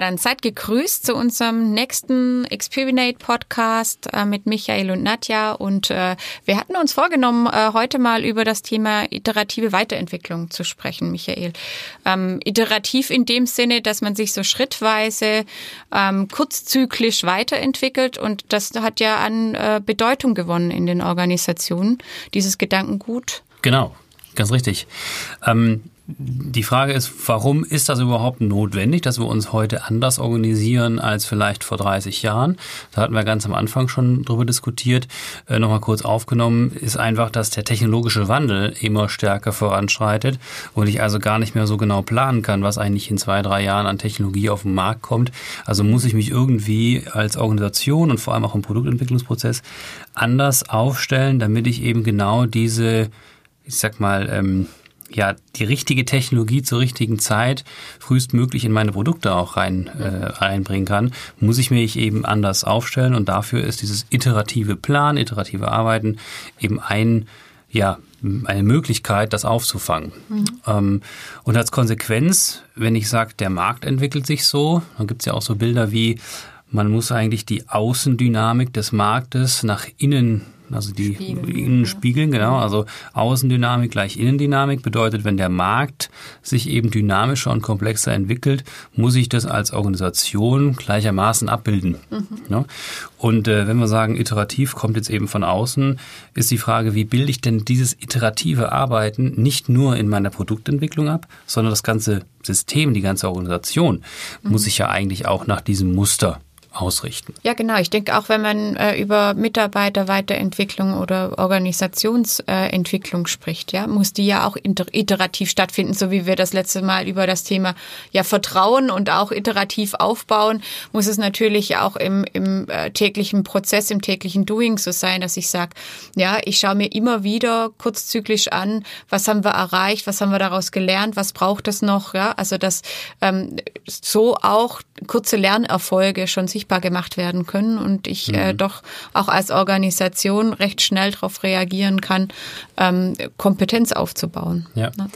Dann seid gegrüßt zu unserem nächsten Experinate Podcast äh, mit Michael und Nadja. Und äh, wir hatten uns vorgenommen, äh, heute mal über das Thema iterative Weiterentwicklung zu sprechen, Michael. Ähm, iterativ in dem Sinne, dass man sich so schrittweise ähm, kurzzyklisch weiterentwickelt. Und das hat ja an äh, Bedeutung gewonnen in den Organisationen, dieses Gedankengut. Genau, ganz richtig. Ähm die Frage ist, warum ist das überhaupt notwendig, dass wir uns heute anders organisieren als vielleicht vor 30 Jahren? Da hatten wir ganz am Anfang schon drüber diskutiert. Äh, Nochmal kurz aufgenommen, ist einfach, dass der technologische Wandel immer stärker voranschreitet und ich also gar nicht mehr so genau planen kann, was eigentlich in zwei, drei Jahren an Technologie auf den Markt kommt. Also muss ich mich irgendwie als Organisation und vor allem auch im Produktentwicklungsprozess anders aufstellen, damit ich eben genau diese, ich sag mal, ähm, ja die richtige Technologie zur richtigen Zeit frühestmöglich in meine Produkte auch rein äh, reinbringen kann, muss ich mich eben anders aufstellen und dafür ist dieses iterative Plan, iterative Arbeiten eben ein ja eine Möglichkeit, das aufzufangen. Mhm. Ähm, und als Konsequenz, wenn ich sage, der Markt entwickelt sich so, dann gibt es ja auch so Bilder wie, man muss eigentlich die Außendynamik des Marktes nach innen also die Spiegeln, innen spiegeln, genau. Also Außendynamik gleich Innendynamik bedeutet, wenn der Markt sich eben dynamischer und komplexer entwickelt, muss ich das als Organisation gleichermaßen abbilden. Mhm. Ja? Und äh, wenn wir sagen, iterativ kommt jetzt eben von außen, ist die Frage, wie bilde ich denn dieses iterative Arbeiten nicht nur in meiner Produktentwicklung ab, sondern das ganze System, die ganze Organisation mhm. muss ich ja eigentlich auch nach diesem Muster ausrichten. Ja, genau. Ich denke auch, wenn man äh, über Mitarbeiterweiterentwicklung oder Organisationsentwicklung äh, spricht, ja, muss die ja auch iterativ stattfinden, so wie wir das letzte Mal über das Thema ja Vertrauen und auch iterativ aufbauen, muss es natürlich auch im, im äh, täglichen Prozess, im täglichen Doing so sein, dass ich sage, ja, ich schaue mir immer wieder kurzzyklisch an, was haben wir erreicht, was haben wir daraus gelernt, was braucht es noch, ja, also dass ähm, so auch kurze Lernerfolge schon sich sichtbar gemacht werden können und ich äh, mhm. äh, doch auch als Organisation recht schnell darauf reagieren kann, ähm, Kompetenz aufzubauen. Ja. Ne?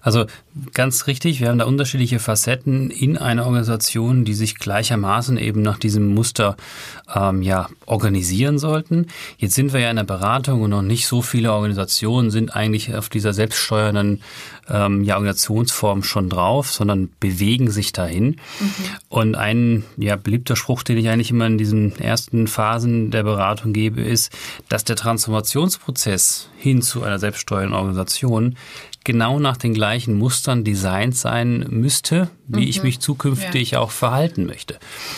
Also ganz richtig, wir haben da unterschiedliche Facetten in einer Organisation, die sich gleichermaßen eben nach diesem Muster ähm, ja, organisieren sollten. Jetzt sind wir ja in der Beratung und noch nicht so viele Organisationen sind eigentlich auf dieser selbststeuernden ähm, ja, Organisationsform schon drauf, sondern bewegen sich dahin. Mhm. Und ein ja, beliebter Spruch, den ich eigentlich immer in diesen ersten Phasen der Beratung gebe, ist, dass der Transformationsprozess hin zu einer selbststeuernden Organisation genau nach den gleichen Mustern designt sein müsste, wie mhm. ich mich zukünftig ja. auch verhalten möchte.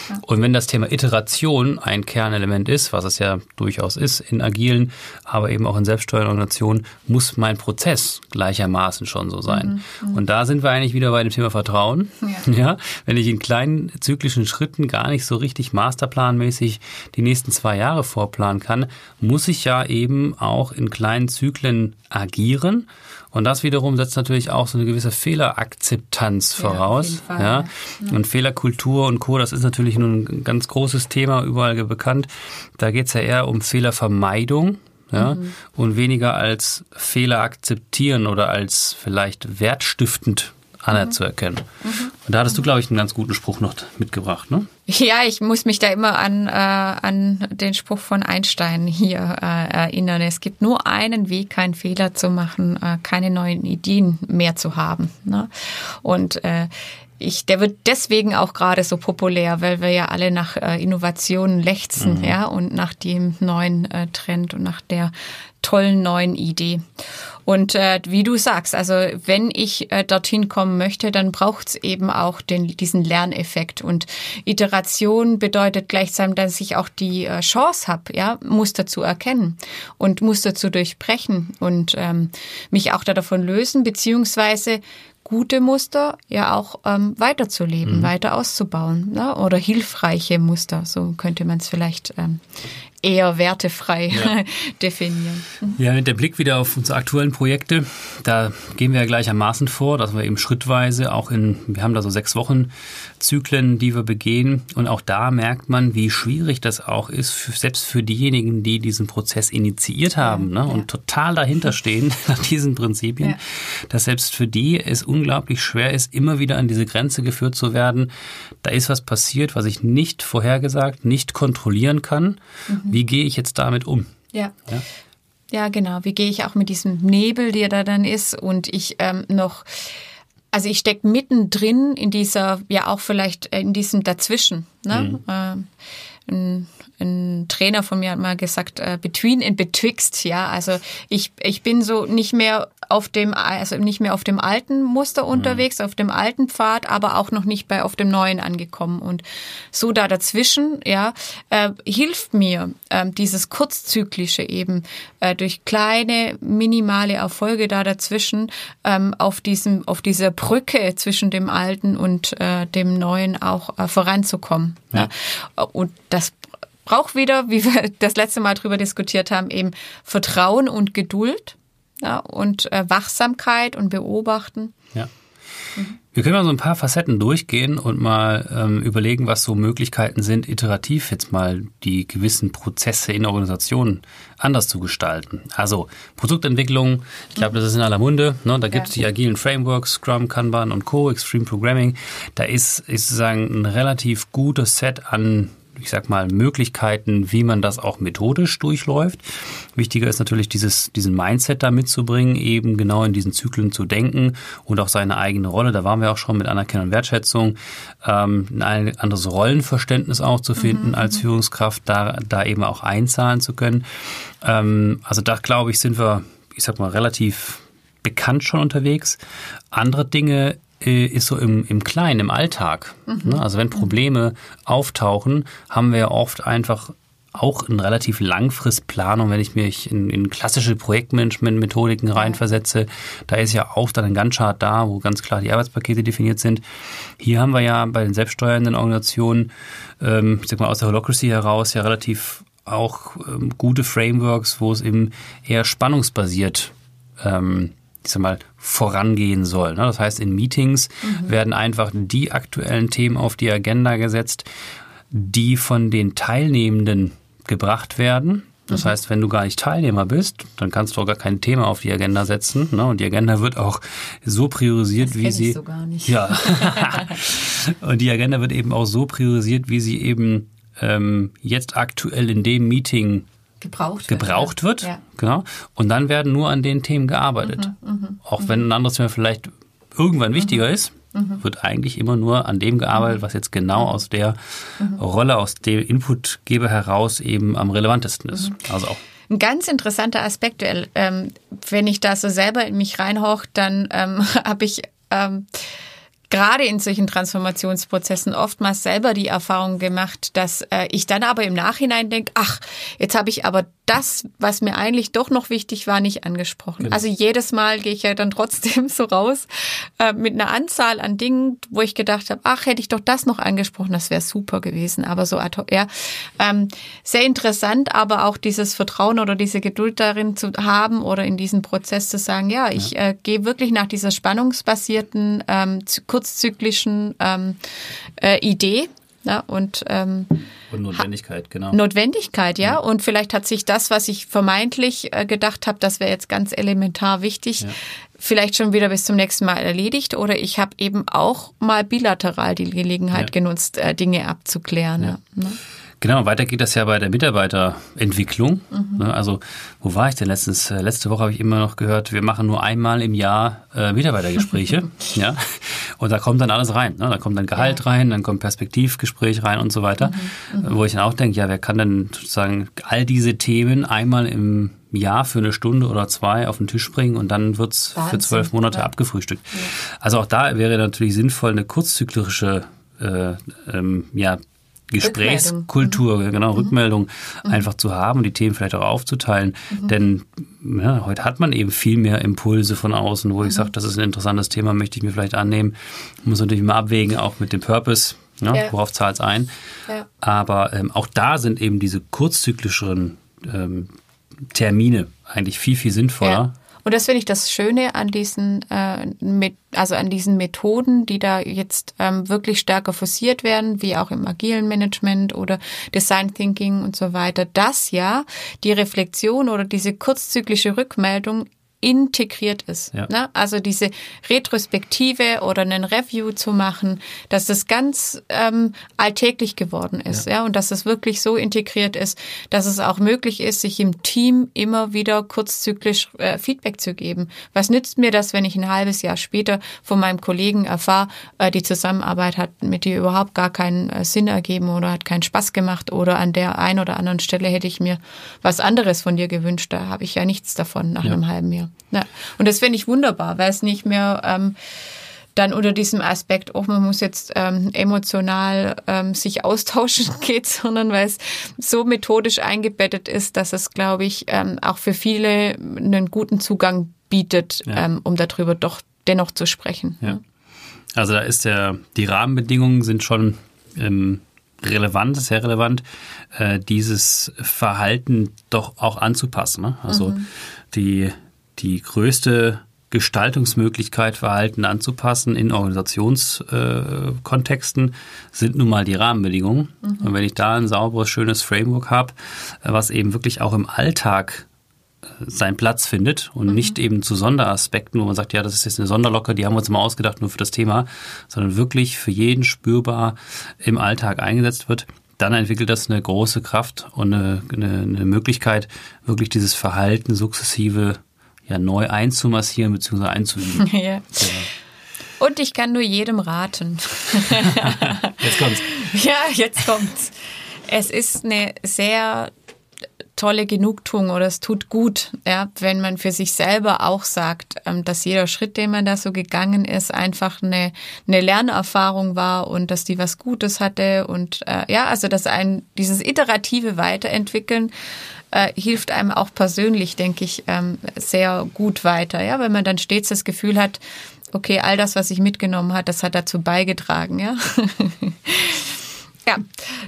Ja. Und wenn das Thema Iteration ein Kernelement ist, was es ja durchaus ist in agilen, aber eben auch in selbststeuernden Organisationen, muss mein Prozess gleichermaßen schon so sein. Mhm. mhm. Und da sind wir eigentlich wieder bei dem Thema Vertrauen. Ja. ja. Wenn ich in kleinen zyklischen Schritten gar nicht so richtig masterplanmäßig die nächsten zwei Jahre vorplanen kann, muss ich ja eben auch in kleinen Zyklen agieren und das wiederum setzt natürlich auch so eine gewisse Fehlerakzeptanz voraus. Ja, ja. Und Fehlerkultur und Co., das ist natürlich nun ein ganz großes Thema, überall bekannt. Da geht es ja eher um Fehlervermeidung. Ja, mhm. und weniger als Fehler akzeptieren oder als vielleicht wertstiftend anerzuerkennen. Mhm. Und da hattest du, glaube ich, einen ganz guten Spruch noch mitgebracht, ne? Ja, ich muss mich da immer an, äh, an den Spruch von Einstein hier äh, erinnern. Es gibt nur einen Weg, keinen Fehler zu machen, äh, keine neuen Ideen mehr zu haben. Ne? Und äh, ich, der wird deswegen auch gerade so populär, weil wir ja alle nach äh, Innovationen lechzen, mhm. ja, und nach dem neuen äh, Trend und nach der tollen neuen Idee. Und äh, wie du sagst, also wenn ich äh, dorthin kommen möchte, dann braucht es eben auch den, diesen Lerneffekt. Und Iteration bedeutet gleichzeitig, dass ich auch die äh, Chance habe, ja, Muster zu erkennen und Muster zu durchbrechen und ähm, mich auch da davon lösen, beziehungsweise gute Muster ja auch ähm, weiterzuleben, mhm. weiter auszubauen ne? oder hilfreiche Muster, so könnte man es vielleicht ähm, eher wertefrei ja. definieren. Ja, mit der Blick wieder auf unsere aktuellen Projekte, da gehen wir ja gleichermaßen vor, dass wir eben schrittweise auch in, wir haben da so sechs Wochen Zyklen, die wir begehen und auch da merkt man, wie schwierig das auch ist, für, selbst für diejenigen, die diesen Prozess initiiert haben ja, ne, ja. und total dahinter stehen nach diesen Prinzipien, dass selbst für die es unglaublich schwer ist, immer wieder an diese Grenze geführt zu werden. Da ist was passiert, was ich nicht vorhergesagt, nicht kontrollieren kann. Mhm. Wie gehe ich jetzt damit um? Ja. ja. Ja, genau. Wie gehe ich auch mit diesem Nebel, der da dann ist und ich ähm, noch, also ich stecke mittendrin in dieser, ja auch vielleicht in diesem Dazwischen. Ne? Mhm. Ähm, ein, ein Trainer von mir hat mal gesagt, äh, between and betwixt, ja. Also ich, ich bin so nicht mehr auf dem, also nicht mehr auf dem alten Muster mhm. unterwegs, mhm. auf dem alten Pfad, aber auch noch nicht bei auf dem neuen angekommen. Und so da dazwischen, ja, äh, hilft mir äh, dieses kurzzyklische eben äh, durch kleine minimale Erfolge da dazwischen ähm, auf diesem, auf dieser Brücke zwischen dem alten und äh, dem neuen auch äh, voranzukommen. Ja. ja. Und das braucht wieder, wie wir das letzte Mal drüber diskutiert haben, eben Vertrauen und Geduld ja, und äh, Wachsamkeit und Beobachten. Ja. Mhm. Wir können mal so ein paar Facetten durchgehen und mal ähm, überlegen, was so Möglichkeiten sind, iterativ jetzt mal die gewissen Prozesse in Organisationen anders zu gestalten. Also Produktentwicklung, ich glaube, das ist in aller Munde. Ne? Da gibt es ja. die agilen Frameworks, Scrum, Kanban und Co., Extreme Programming. Da ist, ist sozusagen ein relativ gutes Set an ich sag mal, Möglichkeiten, wie man das auch methodisch durchläuft. Wichtiger ist natürlich dieses, diesen Mindset da mitzubringen, eben genau in diesen Zyklen zu denken und auch seine eigene Rolle. Da waren wir auch schon mit Anerkennung und Wertschätzung, ähm, ein anderes Rollenverständnis auch zu finden mhm. als mhm. Führungskraft, da, da eben auch einzahlen zu können. Ähm, also da glaube ich, sind wir, ich sag mal, relativ bekannt schon unterwegs. Andere Dinge ist so im, im Kleinen, im Alltag. Mhm. Also wenn Probleme auftauchen, haben wir oft einfach auch in relativ Langfristplanung, wenn ich mich in, in klassische Projektmanagement-Methodiken reinversetze, da ist ja auch dann ein Gantt-Chart da, wo ganz klar die Arbeitspakete definiert sind. Hier haben wir ja bei den selbststeuernden Organisationen, ähm, ich sag mal aus der Holocracy heraus, ja relativ auch ähm, gute Frameworks, wo es eben eher spannungsbasiert ähm, ich sag mal, vorangehen soll. Ne? Das heißt, in Meetings mhm. werden einfach die aktuellen Themen auf die Agenda gesetzt, die von den Teilnehmenden gebracht werden. Das mhm. heißt, wenn du gar nicht Teilnehmer bist, dann kannst du auch gar kein Thema auf die Agenda setzen. Ne? Und die Agenda wird auch so priorisiert, das wie sie. Ich so gar nicht. Ja. und die Agenda wird eben auch so priorisiert, wie sie eben ähm, jetzt aktuell in dem Meeting gebraucht wird. Gebraucht wird, ja. genau. Und dann werden nur an den Themen gearbeitet. Mhm, mh, Auch wenn ein anderes Thema vielleicht irgendwann wichtiger mhm. ist, mhm. wird eigentlich immer nur an dem gearbeitet, mhm. was jetzt genau aus der mhm. Rolle, aus dem Inputgeber heraus eben am relevantesten ist. Also auch ein ganz interessanter Aspekt, ähm, wenn ich da so selber in mich reinhoch, dann ähm, habe ich ähm, gerade in solchen Transformationsprozessen oftmals selber die Erfahrung gemacht, dass äh, ich dann aber im Nachhinein denke, ach, jetzt habe ich aber das, was mir eigentlich doch noch wichtig war, nicht angesprochen. Genau. Also jedes Mal gehe ich ja dann trotzdem so raus äh, mit einer Anzahl an Dingen, wo ich gedacht habe, ach, hätte ich doch das noch angesprochen, das wäre super gewesen. Aber so ad hoc, ja, ähm, sehr interessant, aber auch dieses Vertrauen oder diese Geduld darin zu haben oder in diesem Prozess zu sagen, ja, ich. Äh, gehe wirklich nach dieser spannungsbasierten, ähm, kurzzyklischen ähm, äh, Idee ja, und, ähm, und Notwendigkeit, genau. Notwendigkeit, ja. ja. Und vielleicht hat sich das, was ich vermeintlich äh, gedacht habe, das wäre jetzt ganz elementar wichtig, ja. vielleicht schon wieder bis zum nächsten Mal erledigt. Oder ich habe eben auch mal bilateral die Gelegenheit genutzt, äh, Dinge abzuklären. Ne? Genau, weiter geht das ja bei der Mitarbeiterentwicklung. Mhm. Ne, also, wo war ich denn letztens? Äh, letzte Woche habe ich immer noch gehört, wir machen nur einmal im Jahr äh, Mitarbeitergespräche. ja. Und da kommt dann alles rein. Ne? Da kommt dann Gehalt ja. rein, dann kommt Perspektivgespräch rein und so weiter. Mhm. Mhm. Wo ich dann auch denke, ja, wer kann denn sozusagen all diese Themen einmal im Jahr für eine Stunde oder zwei auf den Tisch bringen und dann wird's Wahnsinn. für zwölf Monate ja. abgefrühstückt. Ja. Also auch da wäre natürlich sinnvoll, eine kurzzyklische äh, ähm, ja, Gesprächskultur, mhm. genau, mhm. Rückmeldung mhm. einfach zu haben und die Themen vielleicht auch aufzuteilen. Mhm. Denn ja, heute hat man eben viel mehr Impulse von außen, wo ich mhm. sage, das ist ein interessantes Thema, möchte ich mir vielleicht annehmen. muss natürlich mal abwägen, auch mit dem Purpose. Ja, ja. Worauf zahlt es ein? Aber ähm, auch da sind eben diese kurzzyklischeren ähm, Termine eigentlich viel, viel sinnvoller. Und das finde ich das Schöne an diesen, äh, mit, also an diesen Methoden, die da jetzt ähm, wirklich stärker forciert werden, wie auch im agilen Management oder Design Thinking und so weiter, dass ja die Reflexion oder diese kurzzyklische Rückmeldung integriert ist. Ja. Ne? Also diese Retrospektive oder einen Review zu machen, dass das ganz ähm, alltäglich geworden ist, ja. ja, und dass es wirklich so integriert ist, dass es auch möglich ist, sich im Team immer wieder kurzzyklisch äh, Feedback zu geben. Was nützt mir das, wenn ich ein halbes Jahr später von meinem Kollegen erfahre, äh, die Zusammenarbeit hat mit dir überhaupt gar keinen äh, Sinn ergeben oder hat keinen Spaß gemacht oder an der einen oder anderen Stelle hätte ich mir was anderes von dir gewünscht. Da habe ich ja nichts davon nach ja. einem halben Jahr. Ja. Und das finde ich wunderbar, weil es nicht mehr ähm, dann unter diesem Aspekt, oh, man muss jetzt ähm, emotional ähm, sich austauschen geht, sondern weil es so methodisch eingebettet ist, dass es, glaube ich, ähm, auch für viele einen guten Zugang bietet, ja. ähm, um darüber doch dennoch zu sprechen. Ja. Also da ist der, die Rahmenbedingungen sind schon ähm, relevant, sehr relevant, äh, dieses Verhalten doch auch anzupassen. Ne? Also mhm. die die größte Gestaltungsmöglichkeit, Verhalten anzupassen in Organisationskontexten sind nun mal die Rahmenbedingungen. Mhm. Und wenn ich da ein sauberes, schönes Framework habe, was eben wirklich auch im Alltag äh, seinen Platz findet und mhm. nicht eben zu Sonderaspekten, wo man sagt, ja, das ist jetzt eine Sonderlocke, die haben wir uns mal ausgedacht nur für das Thema, sondern wirklich für jeden spürbar im Alltag eingesetzt wird, dann entwickelt das eine große Kraft und eine, eine, eine Möglichkeit, wirklich dieses Verhalten sukzessive ja, neu einzumassieren bzw. einzuüben. ja. ja. Und ich kann nur jedem raten. jetzt kommt's. Ja, jetzt kommt's. Es ist eine sehr tolle Genugtuung oder es tut gut, ja, wenn man für sich selber auch sagt, ähm, dass jeder Schritt, den man da so gegangen ist, einfach eine, eine Lernerfahrung war und dass die was Gutes hatte und äh, ja, also dass ein dieses iterative Weiterentwickeln äh, hilft einem auch persönlich, denke ich, ähm, sehr gut weiter. Ja, wenn man dann stets das Gefühl hat, okay, all das, was ich mitgenommen hat, das hat dazu beigetragen, ja. Ja,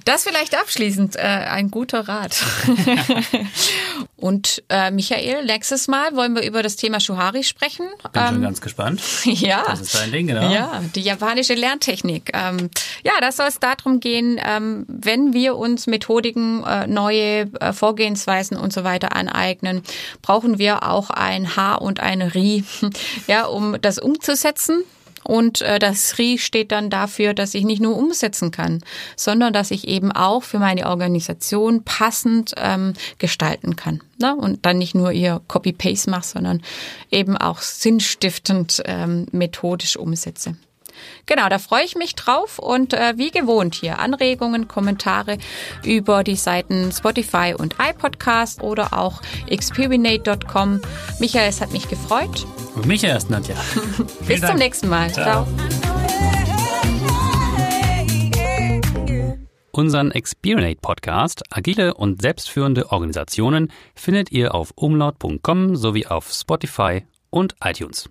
das vielleicht abschließend äh, ein guter Rat. Und äh, Michael, nächstes Mal wollen wir über das Thema Shuhari sprechen. Bin ähm, schon ganz gespannt. Ja. Das ist dein Ding, genau. Ja, die japanische Lerntechnik. Ähm, ja, da soll es darum gehen, ähm, wenn wir uns Methodiken, äh, neue äh, Vorgehensweisen und so weiter aneignen, brauchen wir auch ein H und ein Ri, ja, um das umzusetzen. Und äh, das RI steht dann dafür, dass ich nicht nur umsetzen kann, sondern dass ich eben auch für meine Organisation passend ähm, gestalten kann. Ne? Und dann nicht nur ihr Copy-Paste mache, sondern eben auch sinnstiftend ähm, methodisch umsetze. Genau, da freue ich mich drauf und äh, wie gewohnt hier Anregungen, Kommentare über die Seiten Spotify und iPodcast oder auch experinate.com. Michael, es hat mich gefreut. Und mich erst, Nadja. Bis Dank. zum nächsten Mal. Ciao. Ciao. Unseren Experinate Podcast Agile und selbstführende Organisationen findet ihr auf umlaut.com sowie auf Spotify und iTunes.